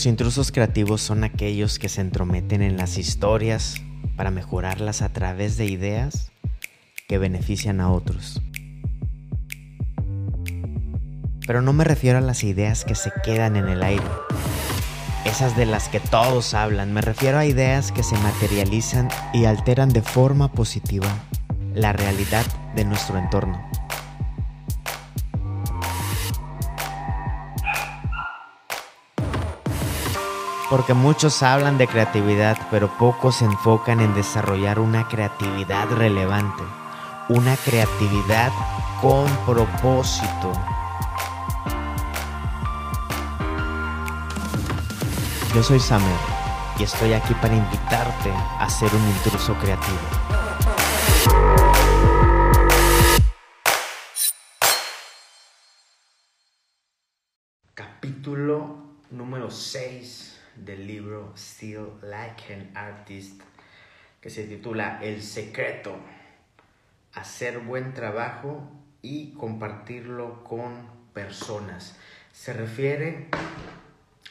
Los intrusos creativos son aquellos que se entrometen en las historias para mejorarlas a través de ideas que benefician a otros. Pero no me refiero a las ideas que se quedan en el aire, esas de las que todos hablan, me refiero a ideas que se materializan y alteran de forma positiva la realidad de nuestro entorno. Porque muchos hablan de creatividad, pero pocos se enfocan en desarrollar una creatividad relevante, una creatividad con propósito. Yo soy Samuel y estoy aquí para invitarte a ser un intruso creativo. Capítulo número 6 del libro Still Like an Artist, que se titula El secreto, hacer buen trabajo y compartirlo con personas. Se refiere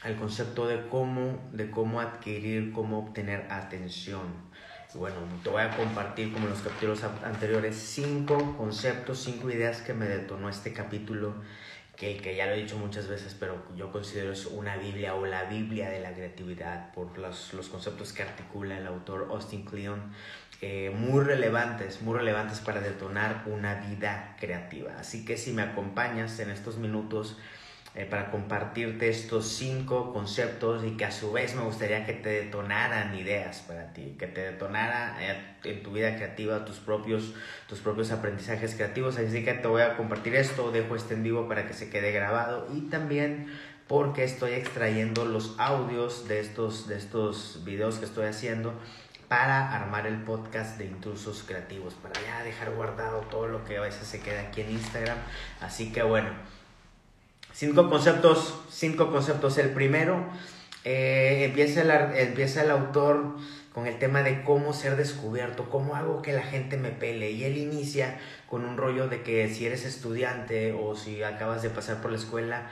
al concepto de cómo, de cómo adquirir, cómo obtener atención. Bueno, te voy a compartir, como en los capítulos anteriores, cinco conceptos, cinco ideas que me detonó este capítulo, que, ya lo he dicho muchas veces, pero yo considero es una Biblia o la Biblia de la creatividad por los, los conceptos que articula el autor Austin Kleon, eh, muy relevantes, muy relevantes para detonar una vida creativa. Así que si me acompañas en estos minutos, eh, para compartirte estos cinco conceptos y que a su vez me gustaría que te detonaran ideas para ti, que te detonara eh, en tu vida creativa tus propios, tus propios aprendizajes creativos. Así que te voy a compartir esto, dejo este en vivo para que se quede grabado y también porque estoy extrayendo los audios de estos, de estos videos que estoy haciendo para armar el podcast de intrusos creativos, para ya dejar guardado todo lo que a veces se queda aquí en Instagram. Así que bueno. Cinco conceptos, cinco conceptos. El primero, eh, empieza, el, empieza el autor con el tema de cómo ser descubierto, cómo hago que la gente me pele. Y él inicia con un rollo de que si eres estudiante o si acabas de pasar por la escuela,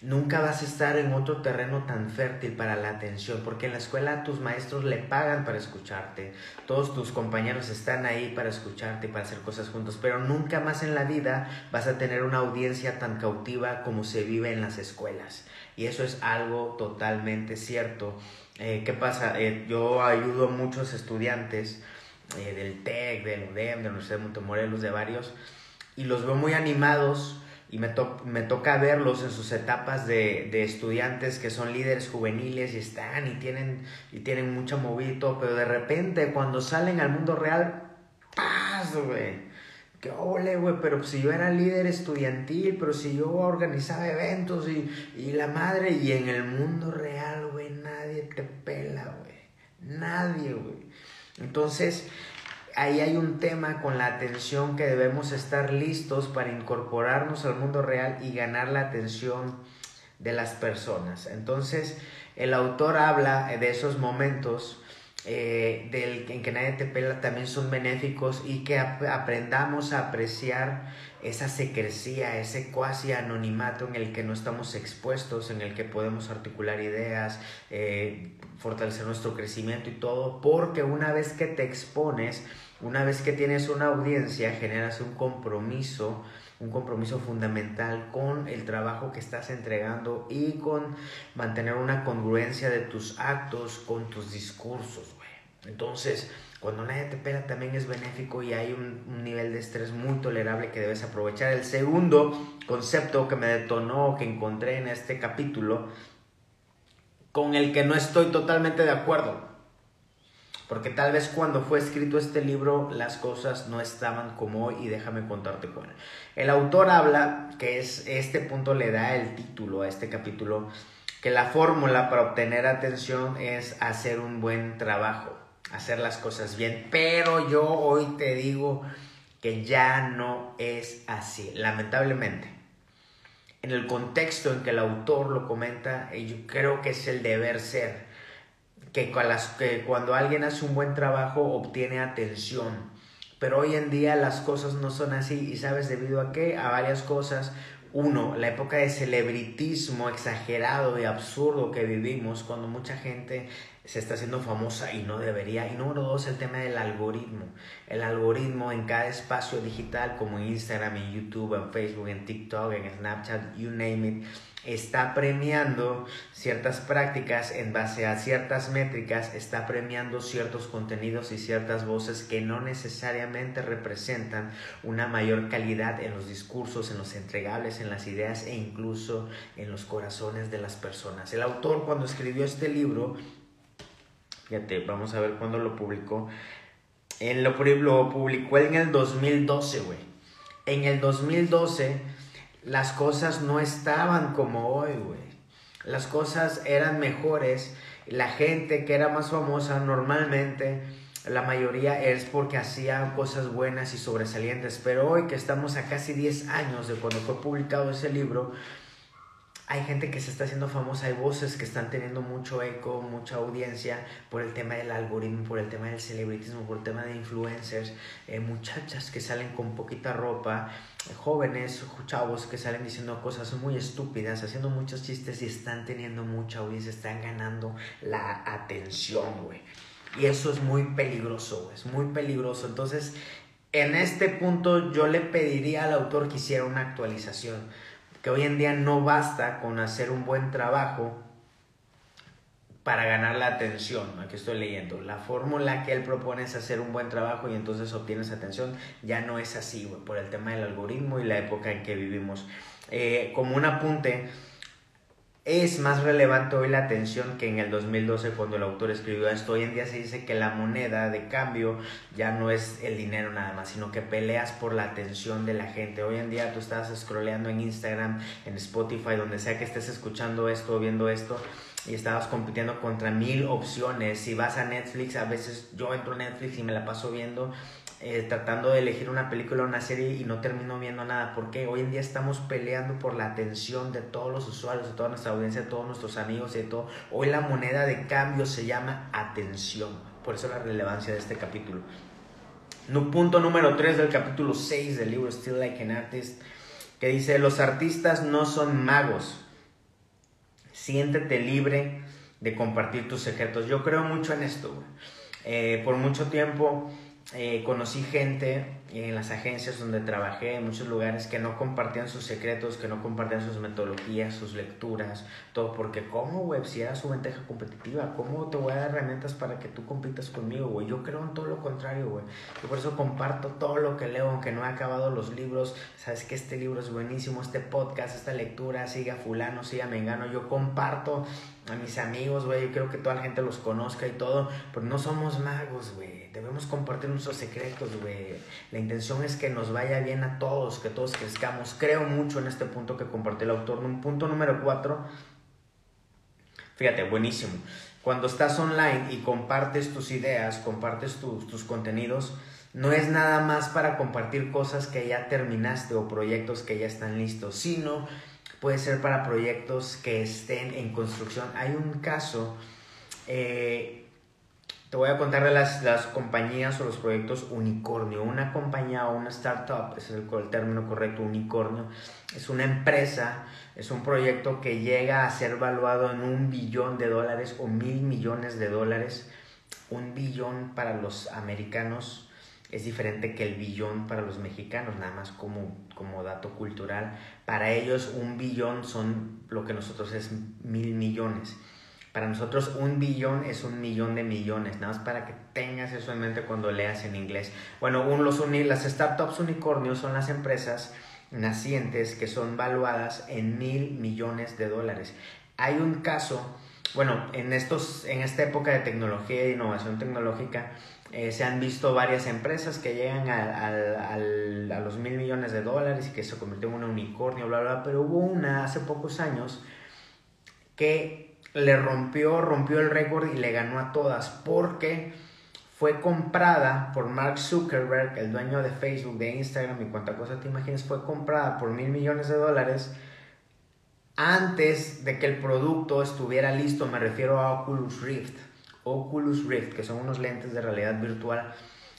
nunca vas a estar en otro terreno tan fértil para la atención, porque en la escuela tus maestros le pagan para escucharte, todos tus compañeros están ahí para escucharte para hacer cosas juntos, pero nunca más en la vida vas a tener una audiencia tan cautiva como se vive en las escuelas. Y eso es algo totalmente cierto. Eh, ¿Qué pasa? Eh, yo ayudo a muchos estudiantes eh, del TEC, del UDEM, de la Universidad de Montemorelos, de varios, y los veo muy animados y me, me toca verlos en sus etapas de, de, estudiantes que son líderes juveniles y están y tienen, y tienen mucho movito, pero de repente cuando salen al mundo real, ¡paz, güey! ¡Qué ole, güey! Pero si yo era líder estudiantil, pero si yo organizaba eventos y, y la madre, y en el mundo real, güey, nadie te pela, güey. Nadie, güey. Entonces, ahí hay un tema con la atención que debemos estar listos para incorporarnos al mundo real y ganar la atención de las personas. Entonces, el autor habla de esos momentos eh, en que nadie te pela también son benéficos y que aprendamos a apreciar esa secrecía, ese cuasi anonimato en el que no estamos expuestos, en el que podemos articular ideas, eh, fortalecer nuestro crecimiento y todo, porque una vez que te expones, una vez que tienes una audiencia, generas un compromiso, un compromiso fundamental con el trabajo que estás entregando y con mantener una congruencia de tus actos con tus discursos, güey. Entonces, cuando nadie te pela también es benéfico y hay un, un, nivel de estrés muy tolerable que debes aprovechar. El segundo concepto que me detonó, que encontré en este capítulo, con el que no estoy totalmente de acuerdo, porque tal vez cuando fue escrito este libro las cosas no estaban como hoy y déjame contarte cuál. El autor habla, que es este punto le da el título a este capítulo, que la fórmula para obtener atención es hacer un buen trabajo, hacer las cosas bien, pero yo hoy te digo que ya no es así, lamentablemente. En el contexto en que el autor lo comenta, yo creo que es el deber ser que, cuando alguien hace un buen trabajo obtiene atención. Pero hoy en día las cosas no son así y sabes debido a qué? A varias cosas. uno, la época de celebritismo exagerado y absurdo que vivimos cuando mucha gente se está haciendo famosa y no debería. Y número dos, el tema del algoritmo. El algoritmo en cada espacio digital como Instagram, en YouTube, en Facebook, en TikTok, en Snapchat, you name it está premiando ciertas prácticas en base a ciertas métricas, está premiando ciertos contenidos y ciertas voces que no necesariamente representan una mayor calidad en los discursos, en los entregables, en las ideas e incluso en los corazones de las personas. El autor cuando escribió este libro, fíjate, vamos a ver cuándo lo publicó, en lo, lo publicó en el 2012, güey. En el 2012 las cosas no estaban como hoy, güey. Las cosas eran mejores. La gente que era más famosa normalmente, la mayoría es porque hacía cosas buenas y sobresalientes. Pero hoy que estamos a casi 10 años de cuando fue publicado ese libro, hay gente que se está haciendo famosa, hay voces que están teniendo mucho eco, mucha audiencia por el tema del algoritmo, por el tema del celebritismo, por el tema de influencers, eh, muchachas que salen con poquita ropa, jóvenes, chavos que salen diciendo cosas muy estúpidas, haciendo muchos chistes y están teniendo mucha audiencia, están ganando la atención, güey. Y eso es muy peligroso, es muy peligroso. Entonces, en este punto yo le pediría al autor que hiciera una actualización que hoy en día no basta con hacer un buen trabajo para ganar la atención. Aquí estoy leyendo. La fórmula que él propone es hacer un buen trabajo y entonces obtienes atención. Ya no es así, por el tema del algoritmo y la época en que vivimos. Eh, como un apunte, es más relevante hoy la atención que en el 2012 cuando el autor escribió esto. Hoy en día se dice que la moneda de cambio ya no es el dinero nada más, sino que peleas por la atención de la gente. Hoy en día tú estás scrolleando en Instagram, en Spotify, donde sea que estés escuchando esto o viendo esto y estabas compitiendo contra mil opciones. Si vas a Netflix, a veces yo entro a Netflix y me la paso viendo eh, tratando de elegir una película o una serie y no termino viendo nada. Porque hoy en día estamos peleando por la atención de todos los usuarios, de toda nuestra audiencia, de todos nuestros amigos y de todo. Hoy la moneda de cambio se llama atención. Por eso la relevancia de este capítulo. Punto número 3 del capítulo 6 del libro Still Like an Artist, que dice, los artistas no son magos. Siéntete libre de compartir tus secretos. Yo creo mucho en esto. Eh, por mucho tiempo eh, conocí gente en las agencias donde trabajé, en muchos lugares, que no compartían sus secretos, que no compartían sus metodologías, sus lecturas, todo, porque ¿cómo, güey? Si era su ventaja competitiva, ¿cómo te voy a dar herramientas para que tú compitas conmigo, güey? Yo creo en todo lo contrario, güey. Yo por eso comparto todo lo que leo, aunque no he acabado los libros, sabes que este libro es buenísimo, este podcast, esta lectura, siga fulano, siga mengano, yo comparto a mis amigos, güey, yo quiero que toda la gente los conozca y todo, pero no somos magos, güey Debemos compartir nuestros secretos, güey. La intención es que nos vaya bien a todos, que todos crezcamos. Creo mucho en este punto que compartió el autor. Un punto número cuatro. Fíjate, buenísimo. Cuando estás online y compartes tus ideas, compartes tus, tus contenidos, no es nada más para compartir cosas que ya terminaste o proyectos que ya están listos, sino puede ser para proyectos que estén en construcción. Hay un caso eh, te voy a contar de las, las compañías o los proyectos unicornio. Una compañía o una startup, es el, término correcto, unicornio, es una empresa, es un proyecto que llega a ser valuado en un billón de dólares o mil millones de dólares. Un billón para los americanos es diferente que el billón para los mexicanos, nada más como, como dato cultural. Para ellos un billón son lo que nosotros es mil millones. Para nosotros un billón es un millón de millones, nada más para que tengas eso en mente cuando leas en inglés. Bueno, un, los las startups unicornios son las empresas nacientes que son valuadas en mil millones de dólares. Hay un caso, bueno, en, estos, en esta época de tecnología e innovación tecnológica, eh, se han visto varias empresas que llegan a, a los mil millones de dólares y que se convirtió en un unicornio, bla, bla, pero hubo una hace pocos años que le rompió, rompió el récord y le ganó a todas porque fue comprada por Mark Zuckerberg, el dueño de Facebook, de Instagram y cuánta cosa te imaginas, fue comprada por mil millones de dólares antes de que el producto estuviera listo, me refiero a Oculus Rift. Oculus Rift, que son unos lentes de realidad virtual.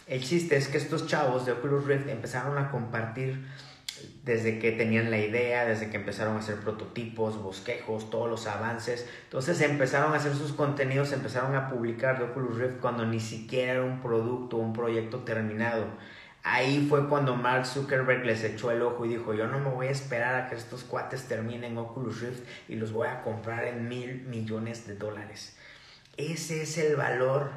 El chiste es que estos chavos de Oculus Rift empezaron a compartir desde que tenían la idea, desde que empezaron a hacer prototipos, bosquejos, todos los avances. Entonces empezaron a hacer sus contenidos, empezaron a publicar de Oculus Rift cuando ni siquiera era un producto, un proyecto terminado. Ahí fue cuando Mark Zuckerberg les echó el ojo y dijo, yo no me voy a esperar a que estos cuates terminen Oculus Rift y los voy a comprar en mil millones de dólares. Ese es el valor,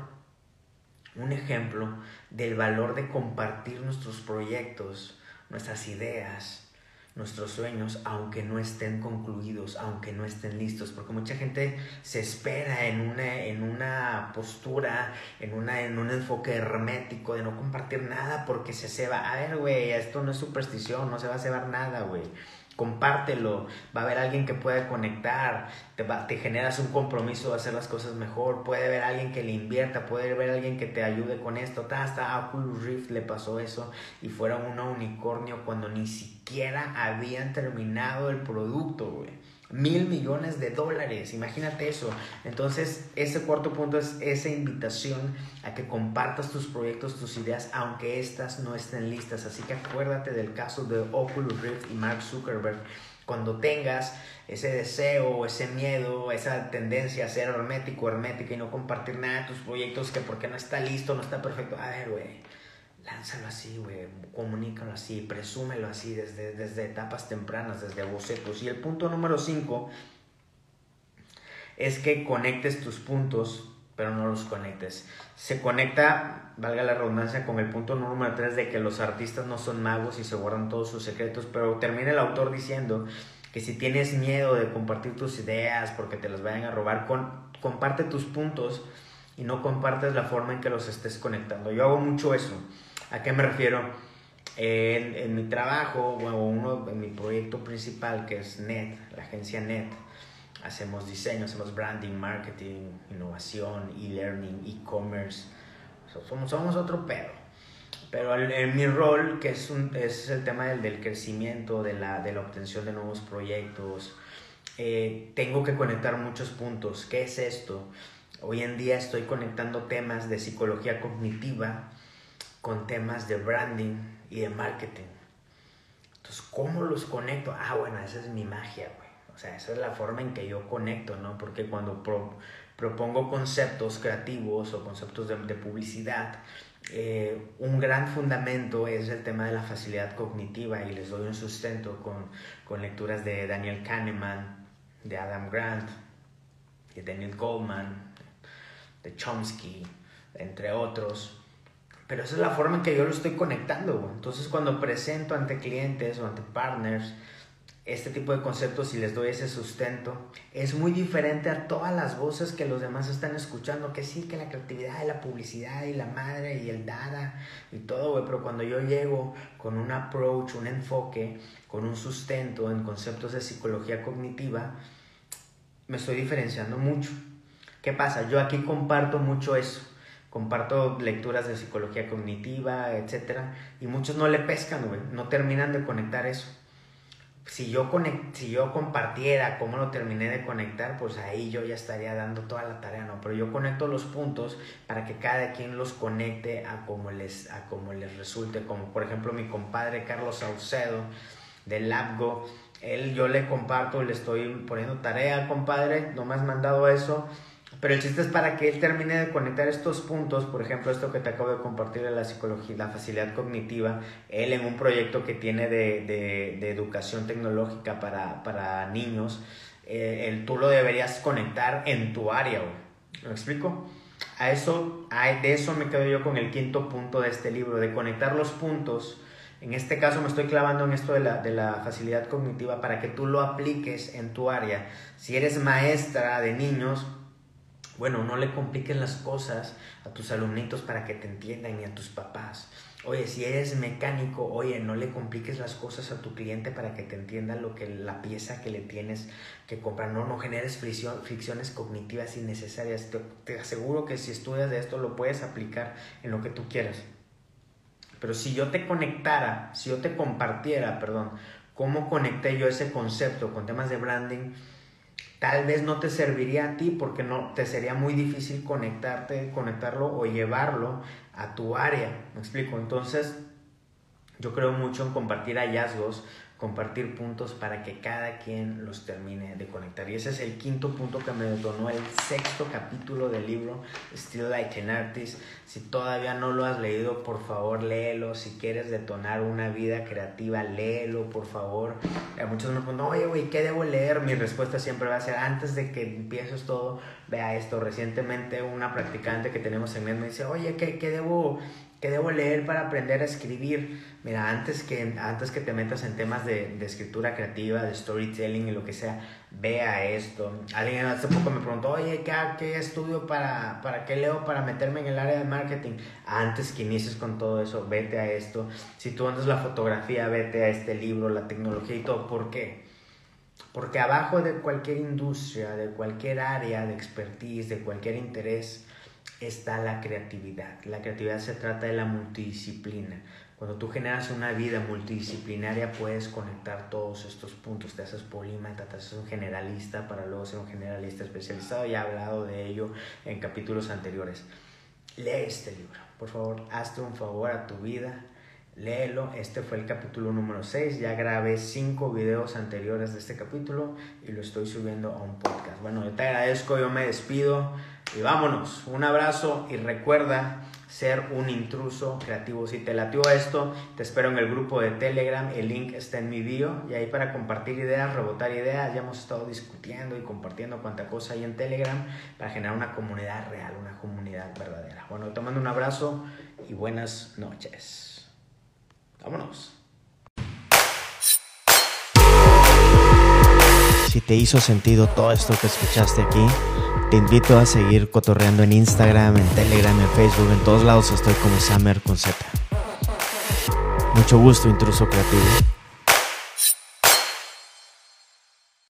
un ejemplo del valor de compartir nuestros proyectos, nuestras ideas, nuestros sueños, aunque no estén concluidos, aunque no estén listos, porque mucha gente se espera en una, en una postura, en, una, en un enfoque hermético de no compartir nada porque se ceba. A ver, güey, esto no es superstición, no se va a cebar nada, güey compártelo, va a haber alguien que pueda conectar, te, te generas un compromiso de hacer las cosas mejor, puede haber alguien que le invierta, puede haber alguien que te ayude con esto, hasta a Oculus Rift le pasó eso y fueron un unicornio cuando ni siquiera habían terminado el producto, güey mil millones de dólares, imagínate eso. Entonces, ese cuarto punto es esa invitación a que compartas tus proyectos, tus ideas, aunque estas no estén listas. Así que acuérdate del caso de Oculus Rift y Mark Zuckerberg. Cuando tengas ese deseo, ese miedo, esa tendencia a ser hermético, hermética y no compartir nada de tus proyectos que porque no está listo, no está perfecto. A ver, güey lánzalo así, güey, comunícalo así, presúmelo así desde, desde etapas tempranas, desde bocetos. Y el punto número 5 es que conectes tus puntos, pero no los conectes. Se conecta, valga la redundancia, con el punto número 3 de que los artistas no son magos y se guardan todos sus secretos, pero termina el autor diciendo que si tienes miedo de compartir tus ideas porque te las vayan a robar, con, comparte tus puntos y no compartes la forma en que los estés conectando. Yo hago mucho eso. ¿A qué me refiero? En, en mi trabajo, o uno, en mi proyecto principal, que es NET, la agencia NET, hacemos diseño, hacemos branding, marketing, innovación, e-learning, e-commerce. Somos, somos otro pedo. Pero en mi rol, que es, un, es el tema del, del crecimiento, de la, de la obtención de nuevos proyectos, eh, tengo que conectar muchos puntos. ¿Qué es esto? Hoy en día estoy conectando temas de psicología cognitiva con temas de branding y de marketing. Entonces, ¿cómo los conecto? Ah, bueno, esa es mi magia, güey. O sea, esa es la forma en que yo conecto, ¿no? Porque cuando propongo conceptos creativos o conceptos de, publicidad, eh, un gran fundamento es el tema de la facilidad cognitiva y les doy un sustento con, con lecturas de Daniel Kahneman, de Adam Grant, de Daniel Goldman, de Chomsky, entre otros. Pero esa es la forma en que yo lo estoy conectando. Entonces cuando presento ante clientes o ante partners este tipo de conceptos y les doy ese sustento, es muy diferente a todas las voces que los demás están escuchando, que sí, que la creatividad y la publicidad y la madre y el dada y todo, pero cuando yo llego con un approach, un enfoque, con un sustento en conceptos de psicología cognitiva, me estoy diferenciando mucho. ¿Qué pasa? Yo aquí comparto mucho eso comparto lecturas de psicología cognitiva, etc. Y muchos no le pescan, güey, no terminan de conectar eso. Si yo, si yo compartiera cómo lo terminé de conectar, pues ahí yo ya estaría dando toda la tarea, ¿no? Pero yo conecto los puntos para que cada quien los conecte a como les, a como les resulte. Como por ejemplo mi compadre Carlos Saucedo de Labgo, él yo le comparto, le estoy poniendo tarea, compadre, no me has mandado eso pero el chiste es para que él termine de conectar estos puntos, por ejemplo, esto que te acabo de compartir de la psicología, la facilidad cognitiva, él en un proyecto que tiene de, de, educación tecnológica para, para niños, eh, tú lo deberías conectar en tu área, ¿Me explico? A eso, de eso me quedo yo con el quinto punto de este libro, de conectar los puntos. En este caso me estoy clavando en esto de la, de la facilidad cognitiva para que tú lo apliques en tu área. Si eres maestra de niños, bueno, no le compliquen las cosas a tus alumnitos para que te entiendan y a tus papás. Oye, si eres mecánico, oye, no le compliques las cosas a tu cliente para que te entienda lo que la pieza que le tienes que comprar. No, no generes fricciones cognitivas innecesarias. Te, te aseguro que si estudias de esto lo puedes aplicar en lo que tú quieras. Pero si yo te conectara, si yo te compartiera, perdón, cómo conecté yo ese concepto con temas de branding, tal vez no te serviría a ti porque no te sería muy difícil conectarte, conectarlo o llevarlo a tu área. ¿Me explico? Entonces, Yo creo mucho en compartir hallazgos, compartir puntos para que cada quien los termine de conectar. Y ese es el quinto punto que me detonó el sexto capítulo del libro Still Like an Artist. Si todavía no lo has leído, por favor léelo. Si quieres detonar una vida creativa, léelo, por favor. A muchos me preguntan, oye, güey, ¿qué debo leer? Mi respuesta siempre va a ser, antes de que empieces todo, vea esto. Recientemente una practicante que tenemos en MED me dice, oye, ¿qué, qué debo ¿Qué debo leer para aprender a escribir? Mira, antes que, antes que te metas en temas de, de, escritura creativa, de storytelling y lo que sea, vea esto. Alguien hace poco me preguntó, oye, ¿qué, qué estudio para, para qué leo para meterme en el área de marketing? Antes que inicies con todo eso, vete a esto. Si tú andas la fotografía, vete a este libro, la tecnología y todo. ¿Por qué? Porque abajo de cualquier industria, de cualquier área de expertise, de cualquier interés, está la creatividad. La creatividad se trata de la multidisciplina. Cuando tú generas una vida multidisciplinaria puedes conectar todos estos puntos. Te haces polímata, te haces un generalista para luego ser un generalista especializado. Ya he hablado de ello en capítulos anteriores. Lee este libro. Por favor, hazte un favor a tu vida. Léelo. Este fue el capítulo número 6. Ya grabé 5 videos anteriores de este capítulo y lo estoy subiendo a un podcast. Bueno, yo te agradezco. Yo me despido. Y vámonos, un abrazo y recuerda ser un intruso creativo. Si te latió esto, te espero en el grupo de Telegram, el link está en mi bio y ahí para compartir ideas, rebotar ideas, ya hemos estado discutiendo y compartiendo cuánta cosa hay en Telegram para generar una comunidad real, una comunidad verdadera. Bueno, te mando un abrazo y buenas noches. Vámonos. Si te hizo sentido todo esto que escuchaste aquí, te invito a seguir cotorreando en Instagram, en Telegram, en Facebook, en todos lados estoy como Summer con Z. Mucho gusto, intruso creativo.